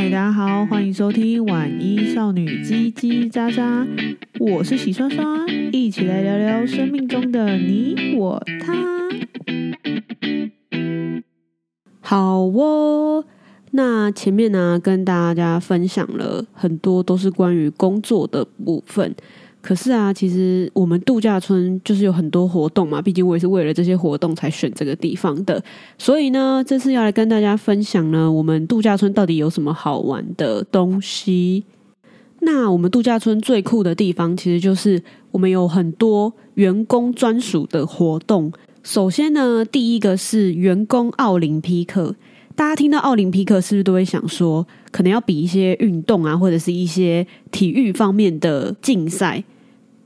嗨，大家好，欢迎收听晚一少女叽叽喳喳，我是喜刷刷，一起来聊聊生命中的你我他。好哦，那前面呢，跟大家分享了很多都是关于工作的部分。可是啊，其实我们度假村就是有很多活动嘛，毕竟我也是为了这些活动才选这个地方的。所以呢，这次要来跟大家分享呢，我们度假村到底有什么好玩的东西。那我们度假村最酷的地方，其实就是我们有很多员工专属的活动。首先呢，第一个是员工奥林匹克。大家听到奥林匹克，是不是都会想说，可能要比一些运动啊，或者是一些体育方面的竞赛？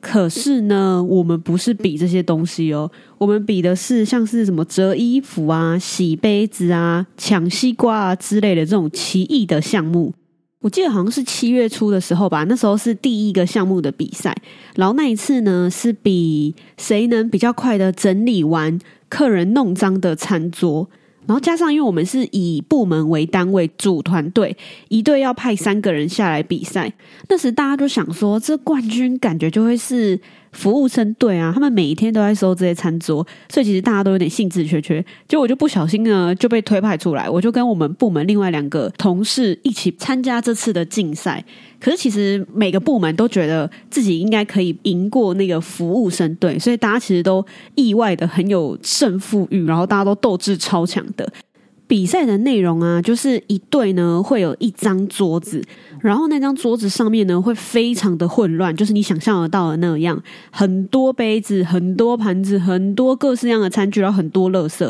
可是呢，我们不是比这些东西哦，我们比的是像是什么折衣服啊、洗杯子啊、抢西瓜啊之类的这种奇异的项目。我记得好像是七月初的时候吧，那时候是第一个项目的比赛，然后那一次呢，是比谁能比较快的整理完客人弄脏的餐桌。然后加上，因为我们是以部门为单位组团队，一队要派三个人下来比赛。那时大家都想说，这冠军感觉就会是服务生队啊，他们每一天都在收这些餐桌，所以其实大家都有点兴致缺缺。结果我就不小心呢就被推派出来，我就跟我们部门另外两个同事一起参加这次的竞赛。可是其实每个部门都觉得自己应该可以赢过那个服务生队，所以大家其实都意外的很有胜负欲，然后大家都斗志超强的。比赛的内容啊，就是一队呢会有一张桌子，然后那张桌子上面呢会非常的混乱，就是你想象得到的那样，很多杯子、很多盘子、很多各式样的餐具，然后很多垃圾。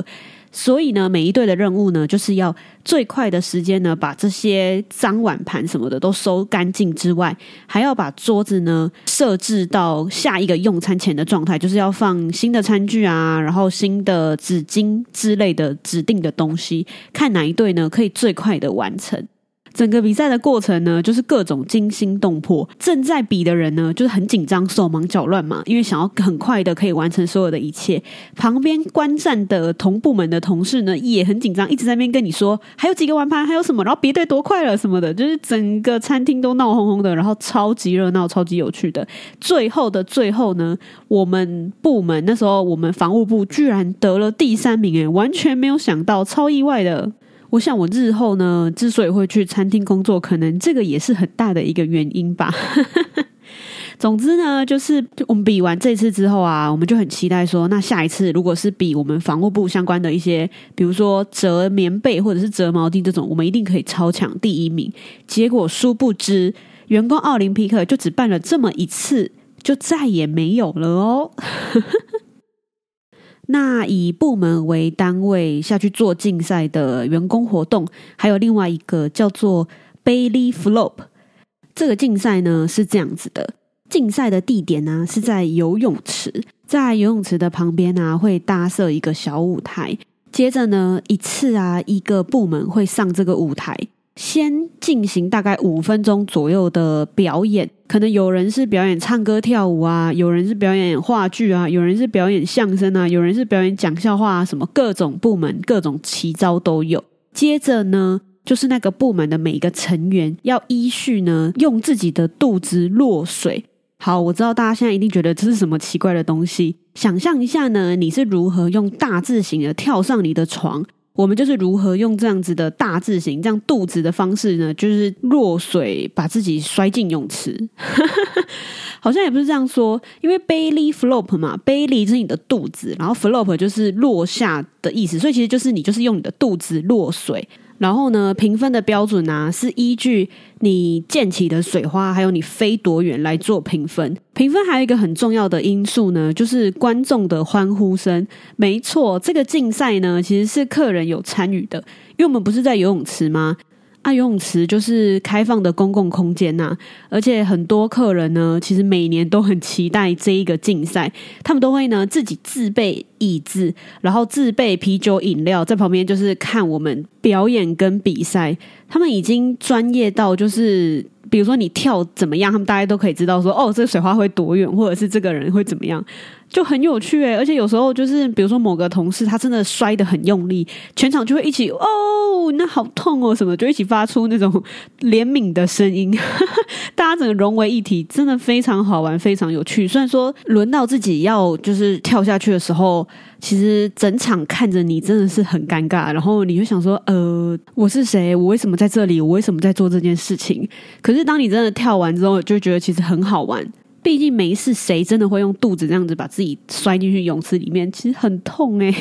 所以呢，每一队的任务呢，就是要最快的时间呢，把这些脏碗盘什么的都收干净之外，还要把桌子呢设置到下一个用餐前的状态，就是要放新的餐具啊，然后新的纸巾之类的指定的东西，看哪一队呢可以最快的完成。整个比赛的过程呢，就是各种惊心动魄。正在比的人呢，就是很紧张，手忙脚乱嘛，因为想要很快的可以完成所有的一切。旁边观战的同部门的同事呢，也很紧张，一直在那边跟你说还有几个玩盘，还有什么，然后别队多快了什么的，就是整个餐厅都闹哄哄的，然后超级热闹，超级有趣的。最后的最后呢，我们部门那时候我们防务部居然得了第三名，诶，完全没有想到，超意外的。我想，我日后呢，之所以会去餐厅工作，可能这个也是很大的一个原因吧。总之呢，就是我们比完这次之后啊，我们就很期待说，那下一次如果是比我们防务部相关的一些，比如说折棉被或者是折毛巾这种，我们一定可以超强第一名。结果殊不知，员工奥林匹克就只办了这么一次，就再也没有了哦。那以部门为单位下去做竞赛的员工活动，还有另外一个叫做 Belly Flop。这个竞赛呢是这样子的，竞赛的地点呢是在游泳池，在游泳池的旁边呢会搭设一个小舞台，接着呢一次啊一个部门会上这个舞台。先进行大概五分钟左右的表演，可能有人是表演唱歌跳舞啊，有人是表演话剧啊，有人是表演相声啊，有人是表演讲笑话啊，什么各种部门各种奇招都有。接着呢，就是那个部门的每一个成员要依序呢用自己的肚子落水。好，我知道大家现在一定觉得这是什么奇怪的东西，想象一下呢，你是如何用大字型的跳上你的床。我们就是如何用这样子的大字型，这样肚子的方式呢？就是落水，把自己摔进泳池。好像也不是这样说，因为 belly flop 嘛，belly 是你的肚子，然后 flop 就是落下的意思，所以其实就是你就是用你的肚子落水。然后呢，评分的标准啊，是依据你溅起的水花，还有你飞多远来做评分。评分还有一个很重要的因素呢，就是观众的欢呼声。没错，这个竞赛呢，其实是客人有参与的，因为我们不是在游泳池吗？啊，游泳池就是开放的公共空间呐，而且很多客人呢，其实每年都很期待这一个竞赛，他们都会呢自己自备椅子，然后自备啤酒饮料，在旁边就是看我们表演跟比赛。他们已经专业到就是比如说你跳怎么样，他们大家都可以知道说，哦，这个水花会多远，或者是这个人会怎么样，就很有趣诶。而且有时候就是，比如说某个同事他真的摔得很用力，全场就会一起 哦，那好痛哦什么，就一起发出那种 怜悯的声音，大家整个融为一体，真的非常好玩，非常有趣。虽然说轮到自己要就是跳下去的时候。其实整场看着你真的是很尴尬，然后你就想说，呃，我是谁？我为什么在这里？我为什么在做这件事情？可是当你真的跳完之后，就觉得其实很好玩。毕竟没事，谁真的会用肚子这样子把自己摔进去泳池里面？其实很痛诶。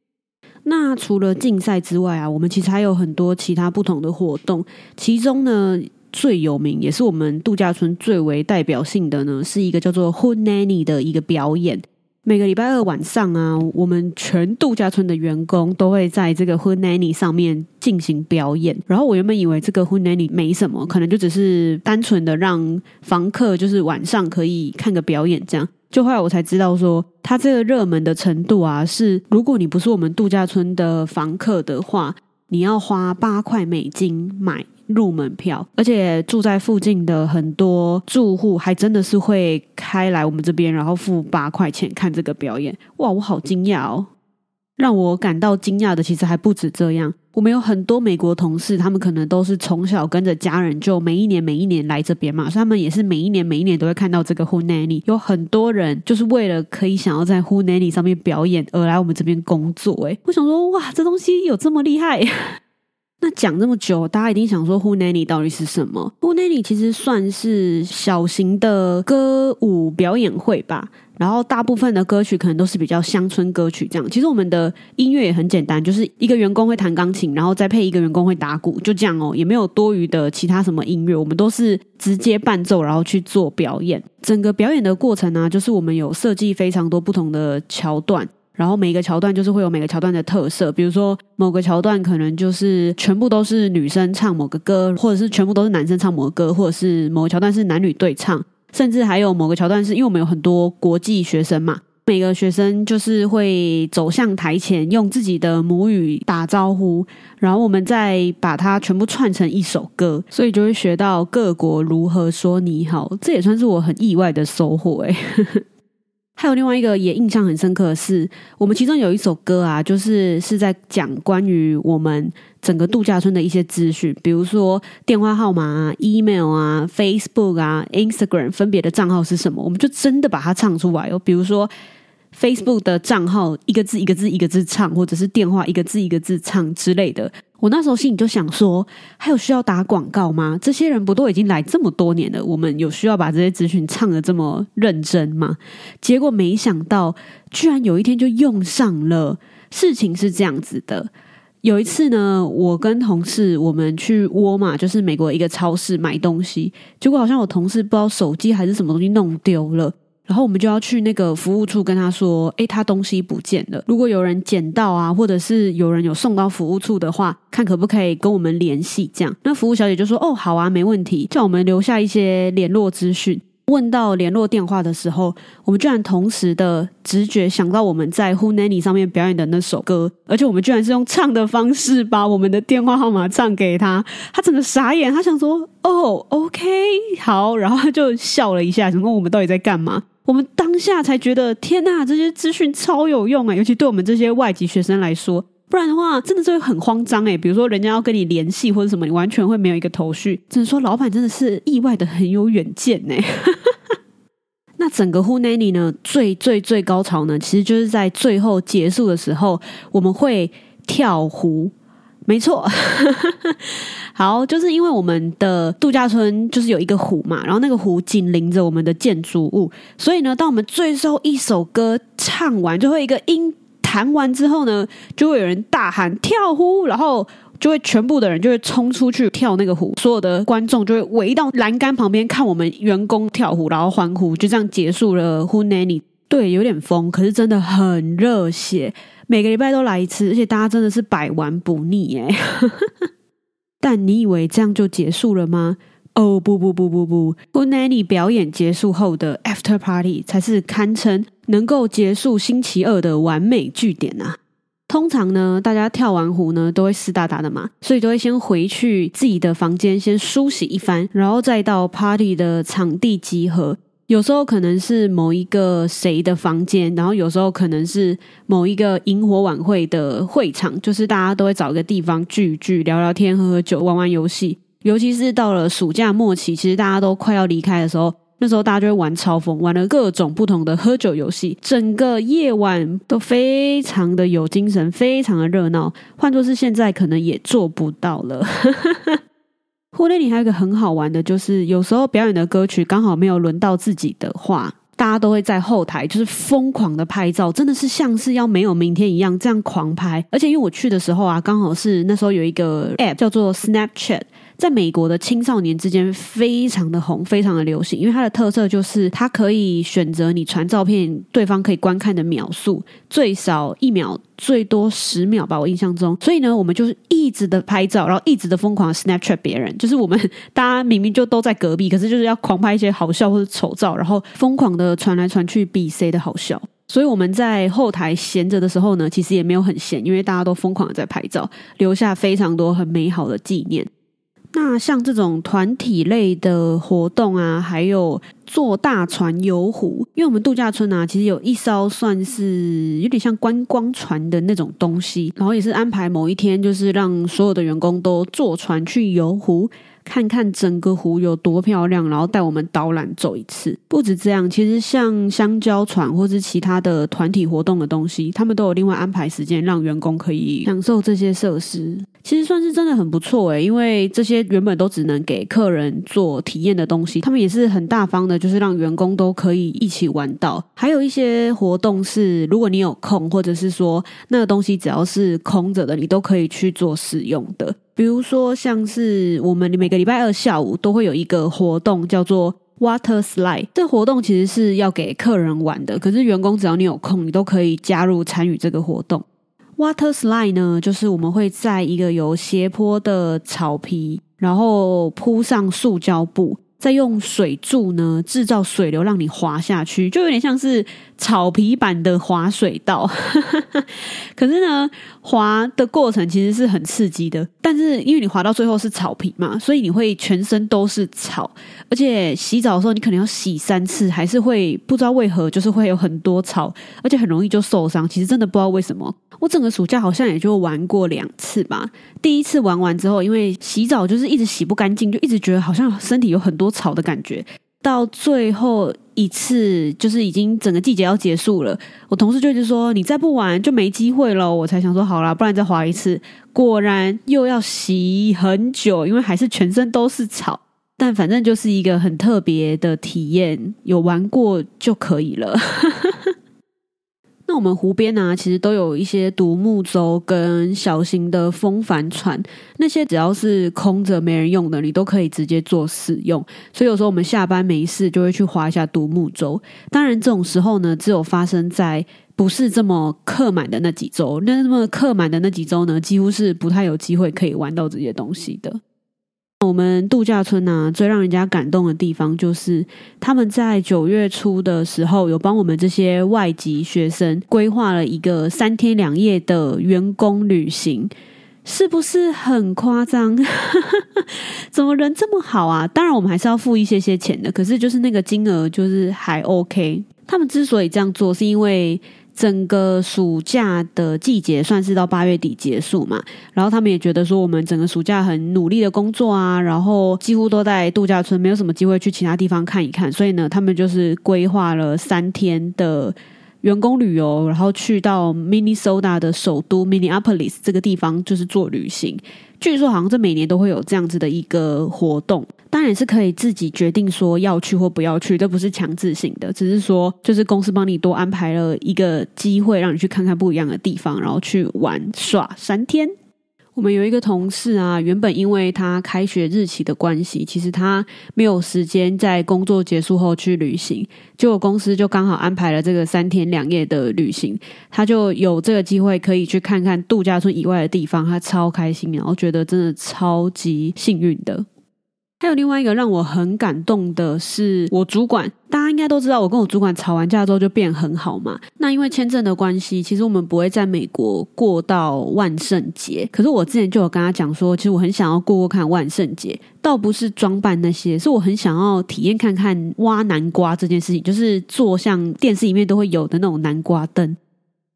那除了竞赛之外啊，我们其实还有很多其他不同的活动。其中呢，最有名也是我们度假村最为代表性的呢，是一个叫做 “Hood Nanny” 的一个表演。每个礼拜二晚上啊，我们全度假村的员工都会在这个 Who Nanny 上面进行表演。然后我原本以为这个 Who Nanny 没什么，可能就只是单纯的让房客就是晚上可以看个表演这样。就后来我才知道说，它这个热门的程度啊，是如果你不是我们度假村的房客的话，你要花八块美金买。入门票，而且住在附近的很多住户还真的是会开来我们这边，然后付八块钱看这个表演。哇，我好惊讶哦！让我感到惊讶的其实还不止这样。我们有很多美国同事，他们可能都是从小跟着家人，就每一年每一年来这边嘛，所以他们也是每一年每一年都会看到这个 Who Nanny。有很多人就是为了可以想要在 Who Nanny 上面表演而来我们这边工作。诶，我想说，哇，这东西有这么厉害？那讲这么久，大家一定想说 Who Nanny 到底是什么？Who Nanny 其实算是小型的歌舞表演会吧，然后大部分的歌曲可能都是比较乡村歌曲这样。其实我们的音乐也很简单，就是一个员工会弹钢琴，然后再配一个员工会打鼓，就这样哦，也没有多余的其他什么音乐，我们都是直接伴奏，然后去做表演。整个表演的过程呢、就是我们有设计非常多不同的桥段。然后每一个桥段就是会有每个桥段的特色，比如说某个桥段可能就是全部都是女生唱某个歌，或者是全部都是男生唱某个歌，或者是某个桥段是男女对唱，甚至还有某个桥段是因为我们有很多国际学生嘛，每个学生就是会走向台前，用自己的母语打招呼，然后我们再把它全部串成一首歌，所以就会学到各国如何说你好，这也算是我很意外的收获诶还有另外一个也印象很深刻是，我们其中有一首歌啊，就是是在讲关于我们整个度假村的一些资讯，比如说电话号码啊、email 啊、Facebook 啊、Instagram 分别的账号是什么，我们就真的把它唱出来哦。比如说 Facebook 的账号一个字一个字一个字唱，或者是电话一个字一个字唱之类的。我那时候心里就想说，还有需要打广告吗？这些人不都已经来这么多年了？我们有需要把这些资讯唱得这么认真吗？结果没想到，居然有一天就用上了。事情是这样子的，有一次呢，我跟同事我们去沃尔玛，就是美国一个超市买东西，结果好像我同事不知道手机还是什么东西弄丢了。然后我们就要去那个服务处跟他说：“诶，他东西不见了。如果有人捡到啊，或者是有人有送到服务处的话，看可不可以跟我们联系。”这样，那服务小姐就说：“哦，好啊，没问题。”叫我们留下一些联络资讯。问到联络电话的时候，我们居然同时的直觉想到我们在 Who Nanny 上面表演的那首歌，而且我们居然是用唱的方式把我们的电话号码唱给他。他整个傻眼，他想说：“哦，OK，好。”然后他就笑了一下，想问我们到底在干嘛。我们当下才觉得，天呐，这些资讯超有用啊！尤其对我们这些外籍学生来说，不然的话，真的是会很慌张诶。比如说，人家要跟你联系或者什么，你完全会没有一个头绪。只能说，老板真的是意外的很有远见呢。那整个 Who Nanny 呢，最最最高潮呢，其实就是在最后结束的时候，我们会跳湖。没错，好，就是因为我们的度假村就是有一个湖嘛，然后那个湖紧邻着我们的建筑物，所以呢，当我们最后一首歌唱完，最后一个音弹完之后呢，就会有人大喊跳湖，然后就会全部的人就会冲出去跳那个湖，所有的观众就会围到栏杆旁边看我们员工跳湖，然后欢呼，就这样结束了 Who nanny？。对，有点疯，可是真的很热血。每个礼拜都来一次，而且大家真的是百玩不腻哎。但你以为这样就结束了吗？哦不不不不不，Hootenanny 表演结束后的 After Party 才是堪称能够结束星期二的完美句点啊！通常呢，大家跳完湖呢，都会湿哒哒的嘛，所以都会先回去自己的房间先梳洗一番，然后再到 party 的场地集合。有时候可能是某一个谁的房间，然后有时候可能是某一个萤火晚会的会场，就是大家都会找一个地方聚一聚，聊聊天，喝喝酒，玩玩游戏。尤其是到了暑假末期，其实大家都快要离开的时候。那时候大家就会玩超疯，玩了各种不同的喝酒游戏，整个夜晚都非常的有精神，非常的热闹。换作是现在，可能也做不到了。婚礼里还有一个很好玩的，就是有时候表演的歌曲刚好没有轮到自己的话，大家都会在后台就是疯狂的拍照，真的是像是要没有明天一样这样狂拍。而且因为我去的时候啊，刚好是那时候有一个 App 叫做 Snapchat。在美国的青少年之间非常的红，非常的流行，因为它的特色就是它可以选择你传照片，对方可以观看的秒数最少一秒，最多十秒吧，我印象中。所以呢，我们就是一直的拍照，然后一直的疯狂 Snapchat 别人，就是我们大家明明就都在隔壁，可是就是要狂拍一些好笑或者丑照，然后疯狂的传来传去，比谁的好笑。所以我们在后台闲着的时候呢，其实也没有很闲，因为大家都疯狂的在拍照，留下非常多很美好的纪念。那像这种团体类的活动啊，还有坐大船游湖，因为我们度假村啊，其实有一艘算是有点像观光船的那种东西，然后也是安排某一天，就是让所有的员工都坐船去游湖。看看整个湖有多漂亮，然后带我们导览走一次。不止这样，其实像香蕉船或是其他的团体活动的东西，他们都有另外安排时间，让员工可以享受这些设施。其实算是真的很不错诶，因为这些原本都只能给客人做体验的东西，他们也是很大方的，就是让员工都可以一起玩到。还有一些活动是，如果你有空，或者是说那个东西只要是空着的，你都可以去做使用的。比如说，像是我们每个礼拜二下午都会有一个活动，叫做 Water Slide。这活动其实是要给客人玩的，可是员工只要你有空，你都可以加入参与这个活动。Water Slide 呢，就是我们会在一个有斜坡的草皮，然后铺上塑胶布。再用水柱呢，制造水流让你滑下去，就有点像是草皮版的滑水道。可是呢，滑的过程其实是很刺激的。但是因为你滑到最后是草皮嘛，所以你会全身都是草，而且洗澡的时候你可能要洗三次，还是会不知道为何就是会有很多草，而且很容易就受伤。其实真的不知道为什么。我整个暑假好像也就玩过两次吧。第一次玩完之后，因为洗澡就是一直洗不干净，就一直觉得好像身体有很多草的感觉。到最后一次，就是已经整个季节要结束了，我同事就一直说：“你再不玩就没机会了。”我才想说：“好啦，不然再滑一次。”果然又要洗很久，因为还是全身都是草。但反正就是一个很特别的体验，有玩过就可以了。那我们湖边呢、啊，其实都有一些独木舟跟小型的风帆船，那些只要是空着没人用的，你都可以直接做使用。所以有时候我们下班没事，就会去划一下独木舟。当然这种时候呢，只有发生在不是这么客满的那几周。那那么客满的那几周呢，几乎是不太有机会可以玩到这些东西的。我们度假村呢、最让人家感动的地方就是他们在九月初的时候，有帮我们这些外籍学生规划了一个三天两夜的员工旅行，是不是很夸张？怎么人这么好啊？当然，我们还是要付一些些钱的，可是就是那个金额就是还 OK。他们之所以这样做，是因为。整个暑假的季节算是到八月底结束嘛，然后他们也觉得说我们整个暑假很努力的工作啊，然后几乎都在度假村，没有什么机会去其他地方看一看，所以呢，他们就是规划了三天的员工旅游，然后去到 Minnesota 的首都 Minneapolis 这个地方，就是做旅行。据说好像这每年都会有这样子的一个活动，当然是可以自己决定说要去或不要去，这不是强制性的，只是说就是公司帮你多安排了一个机会，让你去看看不一样的地方，然后去玩耍三天。我们有一个同事啊，原本因为他开学日期的关系，其实他没有时间在工作结束后去旅行，结果公司就刚好安排了这个三天两夜的旅行，他就有这个机会可以去看看度假村以外的地方，他超开心，然后觉得真的超级幸运的。还有另外一个让我很感动的是，我主管，大家应该都知道，我跟我主管吵完架之后就变很好嘛。那因为签证的关系，其实我们不会在美国过到万圣节。可是我之前就有跟他讲说，其实我很想要过过看万圣节，倒不是装扮那些，是我很想要体验看看挖南瓜这件事情，就是做像电视里面都会有的那种南瓜灯。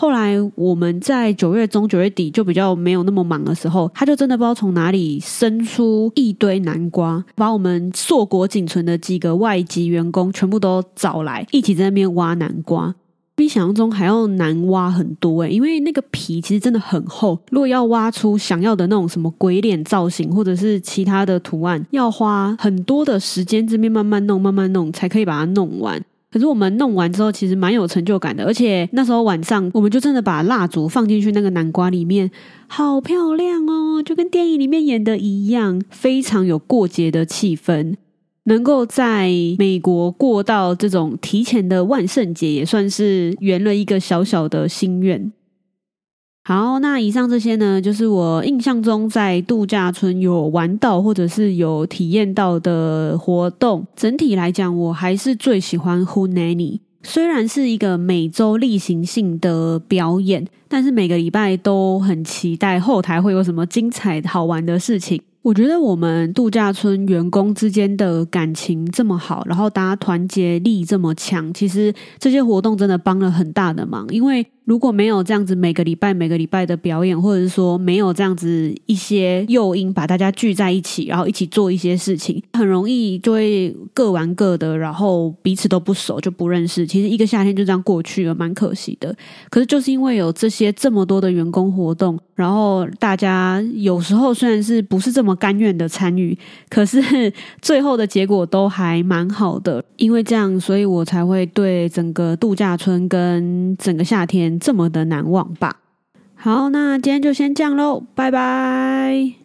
后来我们在九月中、九月底就比较没有那么忙的时候，他就真的不知道从哪里生出一堆南瓜，把我们硕果仅存的几个外籍员工全部都找来，一起在那边挖南瓜，比想象中还要难挖很多诶，因为那个皮其实真的很厚，如果要挖出想要的那种什么鬼脸造型或者是其他的图案，要花很多的时间，这边慢慢弄、慢慢弄，才可以把它弄完。可是我们弄完之后，其实蛮有成就感的，而且那时候晚上，我们就真的把蜡烛放进去那个南瓜里面，好漂亮哦，就跟电影里面演的一样，非常有过节的气氛。能够在美国过到这种提前的万圣节，也算是圆了一个小小的心愿。好，那以上这些呢，就是我印象中在度假村有玩到或者是有体验到的活动。整体来讲，我还是最喜欢 Who Nanny。虽然是一个每周例行性的表演，但是每个礼拜都很期待后台会有什么精彩好玩的事情。我觉得我们度假村员工之间的感情这么好，然后大家团结力这么强，其实这些活动真的帮了很大的忙，因为。如果没有这样子每个礼拜每个礼拜的表演，或者是说没有这样子一些诱因把大家聚在一起，然后一起做一些事情，很容易就会各玩各的，然后彼此都不熟，就不认识。其实一个夏天就这样过去了，蛮可惜的。可是就是因为有这些这么多的员工活动，然后大家有时候虽然是不是这么么甘愿的参与，可是 最后的结果都还蛮好的。因为这样，所以我才会对整个度假村跟整个夏天。这么的难忘吧？好，那今天就先这样喽，拜拜。